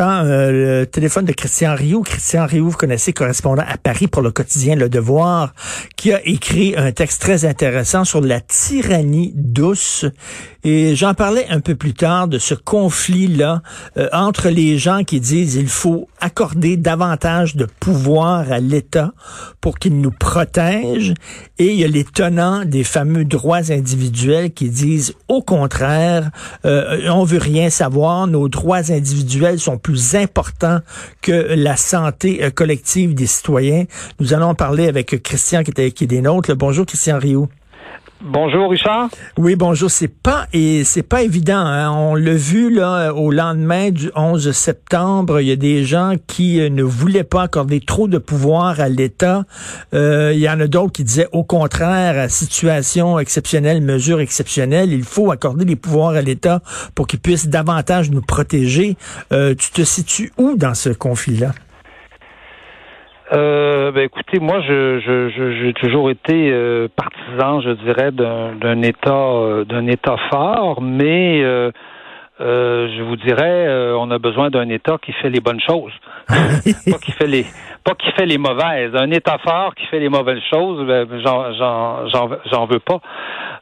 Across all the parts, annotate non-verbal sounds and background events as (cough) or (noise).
Euh, le téléphone de Christian Rioux. Christian Rioux, vous connaissez, correspondant à Paris pour le quotidien Le Devoir, qui a écrit un texte très intéressant sur la tyrannie douce. Et j'en parlais un peu plus tard de ce conflit-là euh, entre les gens qui disent il faut accorder davantage de pouvoir à l'État pour qu'il nous protège. Et il y a les tenants des fameux droits individuels qui disent au contraire, euh, on veut rien savoir, nos droits individuels sont plus importants que la santé euh, collective des citoyens. Nous allons parler avec Christian qui, était, qui est des nôtres. Bonjour Christian Rio. Bonjour Richard. Oui, bonjour. C'est pas et c'est pas évident. Hein. On l'a vu là au lendemain du 11 septembre. Il y a des gens qui euh, ne voulaient pas accorder trop de pouvoir à l'État. Euh, il y en a d'autres qui disaient au contraire, situation exceptionnelle, mesure exceptionnelle, il faut accorder des pouvoirs à l'État pour qu'il puisse davantage nous protéger. Euh, tu te situes où dans ce conflit-là? Euh, ben écoutez, moi, je, je, j'ai toujours été euh, partisan, je dirais, d'un, État, euh, d'un État fort, mais euh, je vous dirais, on a besoin d'un État qui fait les bonnes choses, (laughs) pas qui fait les, pas qui fait les mauvaises. Un État fort qui fait les mauvaises choses, ben, j'en, j'en, j'en, j'en veux pas.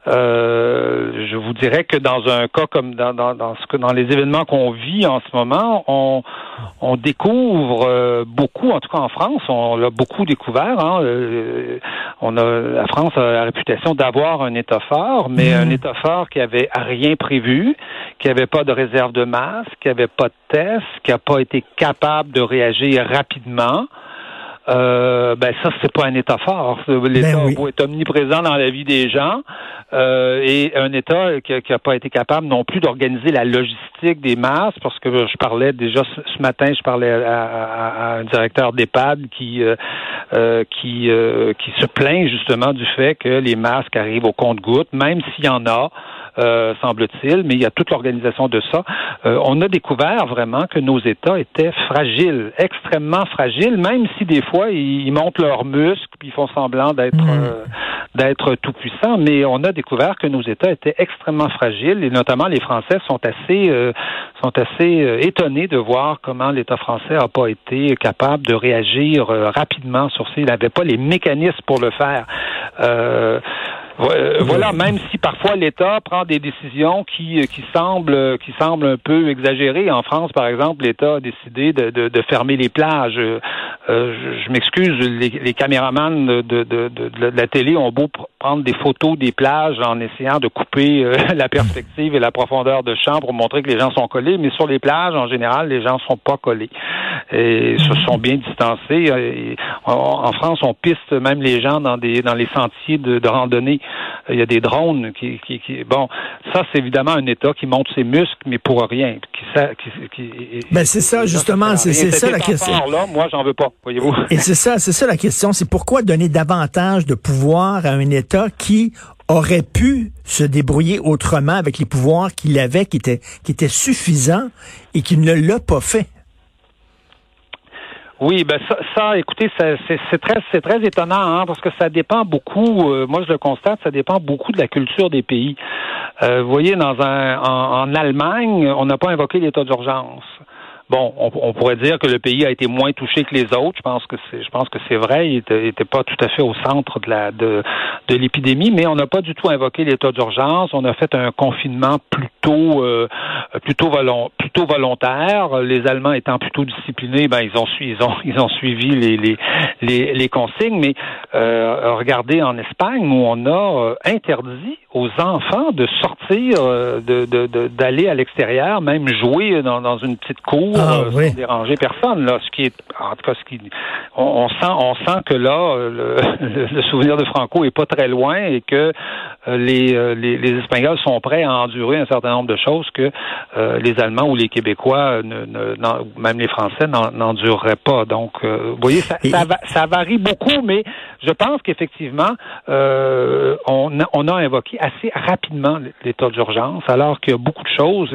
Euh, je vous dirais que dans un cas comme dans, dans, dans, ce que dans les événements qu'on vit en ce moment, on, on découvre euh, beaucoup, en tout cas en France, on l'a beaucoup découvert. Hein, euh, on a la France a la réputation d'avoir un État fort, mais un mmh. État fort qui avait rien prévu, qui avait pas de réserve de masse, qui avait pas de test, qui a pas été capable de réagir rapidement euh, ben ça c'est pas un État fort. L'État ben est omniprésent dans la vie des gens euh, et un État qui n'a pas été capable non plus d'organiser la logistique des masses, parce que je parlais déjà ce matin, je parlais à, un directeur d'EHPAD qui euh, euh qui euh, qui se plaint justement du fait que les masques arrivent au compte-gouttes, même s'il y en a. Euh, semble-t-il, mais il y a toute l'organisation de ça. Euh, on a découvert vraiment que nos États étaient fragiles, extrêmement fragiles, même si des fois ils, montent leurs muscles puis ils font semblant d'être mmh. euh, d'être tout puissants, mais on a découvert que nos États étaient extrêmement fragiles et notamment les Français sont assez sont assez étonnés de voir comment l'État français n'a pas été capable de réagir rapidement sur ça. Il n'avait pas les mécanismes pour le faire. Euh, voilà, même si parfois l'État prend des décisions qui, euh, qui semblent qui semblent un peu exagérées. En France, par exemple, l'État a décidé de, de, de, fermer les plages. Euh, je, m'excuse, les, les caméramans de, de, de, la télé ont beau prendre des photos des plages en essayant de couper (laughs) la perspective et la profondeur de champ pour montrer que les gens sont collés, mais sur les plages, en général, les gens sont pas collés et se sont bien distancés. en, France, on piste même les gens dans des dans les sentiers de, de randonnée il y a des drones qui, qui, qui bon, ça c'est évidemment un État qui monte ses muscles, mais pour rien. Qui, qui, ben c'est ça justement, c'est ça la question. Là, moi j'en veux pas, voyez-vous. Et c'est ça, c'est ça la question, c'est pourquoi donner davantage de pouvoir à un État qui aurait pu se débrouiller autrement avec les pouvoirs qu'il avait, qui étaient, qui étaient suffisants et qui ne l'a pas fait? Oui, ben ça, ça écoutez, c'est très, c'est très étonnant hein, parce que ça dépend beaucoup. Euh, moi, je le constate, ça dépend beaucoup de la culture des pays. Euh, vous voyez, dans un, en Allemagne, on n'a pas invoqué l'état d'urgence. Bon, on, pourrait dire que le pays a été moins touché que les autres. Je pense que c'est, je pense que c'est vrai. Il était, pas tout à fait au centre de la de, de l'épidémie, mais on n'a pas du tout invoqué l'état d'urgence. On a fait un confinement plutôt euh, plutôt volontaire. Les Allemands étant plutôt disciplinés, ben ils ont ils ont (laughs) ils ont suivi les les les, consignes. Mais euh, regardez en Espagne où on a euh, interdit aux enfants de sortir, euh, de d'aller à l'extérieur, même jouer dans, dans une petite cour Ah, euh, oui. sans déranger personne. Là, ce qui est, en tout cas, ce qui, on, on sent, on sent que là, euh, le, (laughs) le souvenir de Franco est pas très loin et que euh, les, les, les Espagnols sont prêts à endurer un certain nombre de choses que euh, les Allemands ou les Québécois, ne, ne- même les Français, n'en- n'endureraient pas. Donc, euh, vous voyez, ça, ça, va- ça varie beaucoup, mais je pense qu'effectivement, euh, on, a, on a invoqué assez rapidement l'état d'urgence, alors qu'il y a beaucoup de choses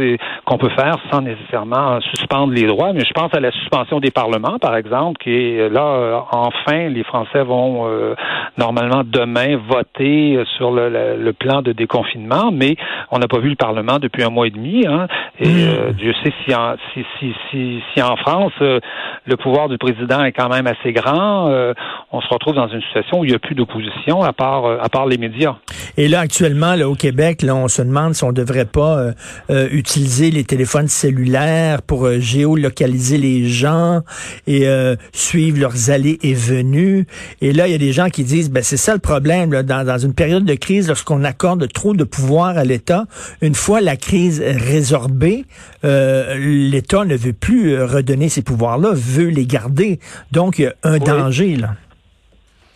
qu'on peut faire sans nécessairement suspendre les droits. Mais je pense à la suspension des parlements, par exemple, qui est là, euh, enfin, les Français vont euh, normalement demain voter euh, sur le, le- le plan de déconfinement, mais on n'a pas vu le Parlement depuis un mois et demi. Hein, et Mm. euh, Dieu sait si en, si, si, si, si en France, euh, le pouvoir du président est quand même assez grand, euh, on se retrouve dans une situation où il n'y a plus d'opposition à part, euh, à part les médias. Et là, actuellement, là, au Québec, là, on se demande si on devrait pas euh, euh, utiliser les téléphones cellulaires pour euh, géolocaliser les gens et euh, suivre leurs allées et venues. Et là, il y a des gens qui disent, ben c'est ça le problème, là, dans, dans une période de crise, lorsqu'on accorde trop de pouvoir à l'État, une fois la crise résorbée, euh, l'État ne veut plus redonner ces pouvoirs-là, veut les garder. Donc, il y a un Oui. danger, là.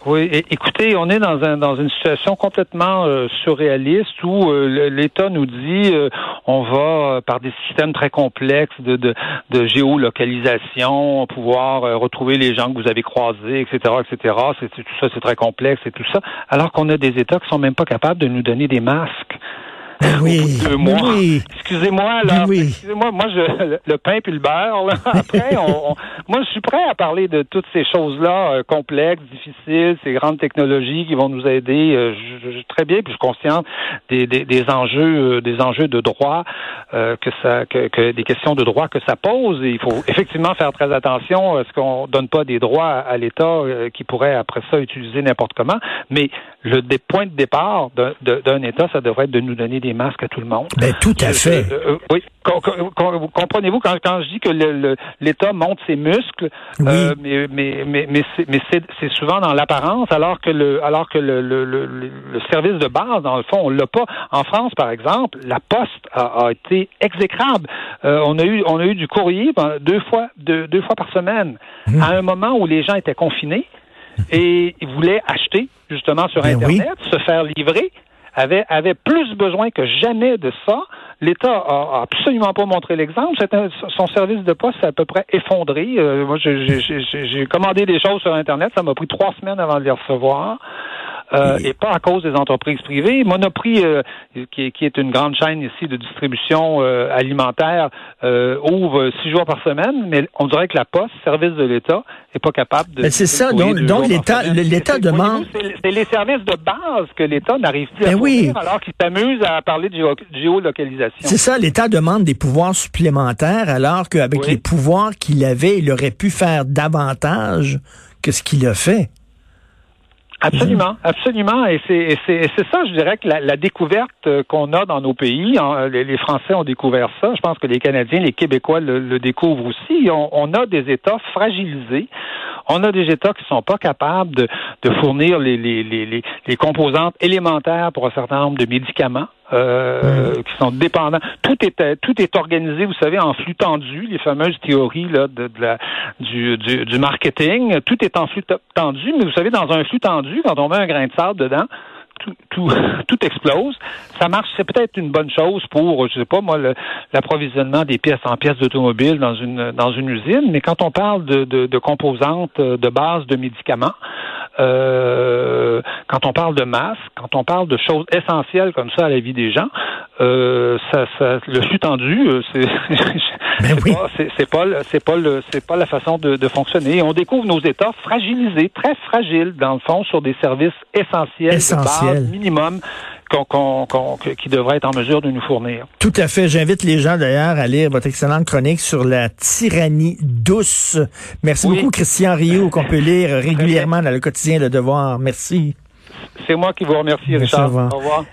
Oui, écoutez, on est dans, un, dans une situation complètement euh, surréaliste où euh, l'État nous dit euh, on va euh, par des systèmes très complexes de, de, de géolocalisation pouvoir euh, retrouver les gens que vous avez croisés, etc., etc. C'est- tout ça, c'est très complexe et tout ça, alors qu'on a des États qui sont même pas capables de nous donner des masques. (laughs) Ben oui, bout de deux mois. oui. Excusez-moi, là. Oui. Excusez-moi, moi, je, le, pain puis le beurre, là. (laughs) Après, on, on- moi, je suis prêt à parler de toutes ces choses-là, euh, complexes, difficiles, ces grandes technologies qui vont nous aider. euh, je, je- très bien, puis je suis conscient des, des, des enjeux, euh, des enjeux de droit, que ça, que, que des questions de droit que ça pose. Et il faut effectivement faire très attention à ce qu'on donne pas des droits à l'État qui pourrait après ça utiliser n'importe comment. Mais le point de départ d'un État, ça devrait être de nous donner des masques à tout le monde. Ben, tout à Je- fait. je- euh, oui. Com- com- com- Comprenez-vous quand, quand je dis que l'État monte ses muscles, Oui. euh, mais mais mais mais c'est mais souvent dans l'apparence, alors que le alors que le, le, le, le service de base dans le fond on l'a pas. En France par exemple, la Poste a, a été exécrable. Euh, on a eu on a eu du courrier ben, deux fois deux, deux fois par semaine Mmh. à un moment où les gens étaient confinés et ils voulaient acheter justement sur Ben oui. Internet, se faire livrer, avait, avait plus besoin que jamais de ça. L'État a, absolument pas montré l'exemple. Son service de poste s'est à peu près effondré. Euh, moi, j'ai commandé des choses sur Internet. Ça m'a pris trois semaines avant de les recevoir. Euh, et pas à cause des entreprises privées. Monoprix, euh, qui, est- qui est une grande chaîne ici de distribution euh, alimentaire, ouvre six jours par semaine, mais on dirait que la Poste, service de l'État, n'est pas capable de. C'est ça. Donc- l'État- demande- C'est les services de base que l'État n'arrive plus à Ben oui. fournir, alors qu'il s'amuse à parler de géo- géolocalisation. C'est ça, l'État demande des pouvoirs supplémentaires alors qu'avec Oui. les pouvoirs qu'il avait, il aurait pu faire davantage que ce qu'il a fait. Absolument, absolument. Et c'est et c'est ça, je dirais que la, la découverte euh, qu'on a dans nos pays, hein, les, les Français ont découvert ça. Je pense que les Canadiens, les Québécois le, le découvrent aussi. On, on a des États fragilisés. On a des États qui sont pas capables de, de fournir les, les, les, les, les composantes élémentaires pour un certain nombre de médicaments. euh, qui sont dépendants. Tout est tout est organisé, vous savez, en flux tendu, les fameuses théories là de, de la du, du, du marketing. Tout est en flux tendu, mais vous savez, dans un flux tendu, quand on met un grain de sable dedans, tout, (laughs) tout, explose. Ça marche, c'est peut-être une bonne chose pour, je sais pas moi, l'approvisionnement des pièces en pièces d'automobile dans une dans une usine, mais quand on parle de, de, de composantes euh, de base de médicaments, euh, quand on parle de masques, quand on parle de choses essentielles comme ça à la vie des gens, euh, ça, ça, le flux tendu, euh, c'est (laughs) Ben c'est oui. pas, c'est pas, le- c'est pas le, c'est pas la façon de, de fonctionner. On découvre nos États fragilisés, très fragiles dans le fond, sur des services essentiels, Essentiels. de base, minimum, qu'on, qu'on, qu'on- que- qui devraient être en mesure de nous fournir. Tout à fait. J'invite les gens d'ailleurs à lire votre excellente chronique sur la tyrannie douce. Merci Oui. beaucoup, Christian Rio, qu'on peut lire régulièrement dans le quotidien Le Devoir. Merci. C'est moi qui vous remercie, Merci, Richard. au revoir. Au revoir.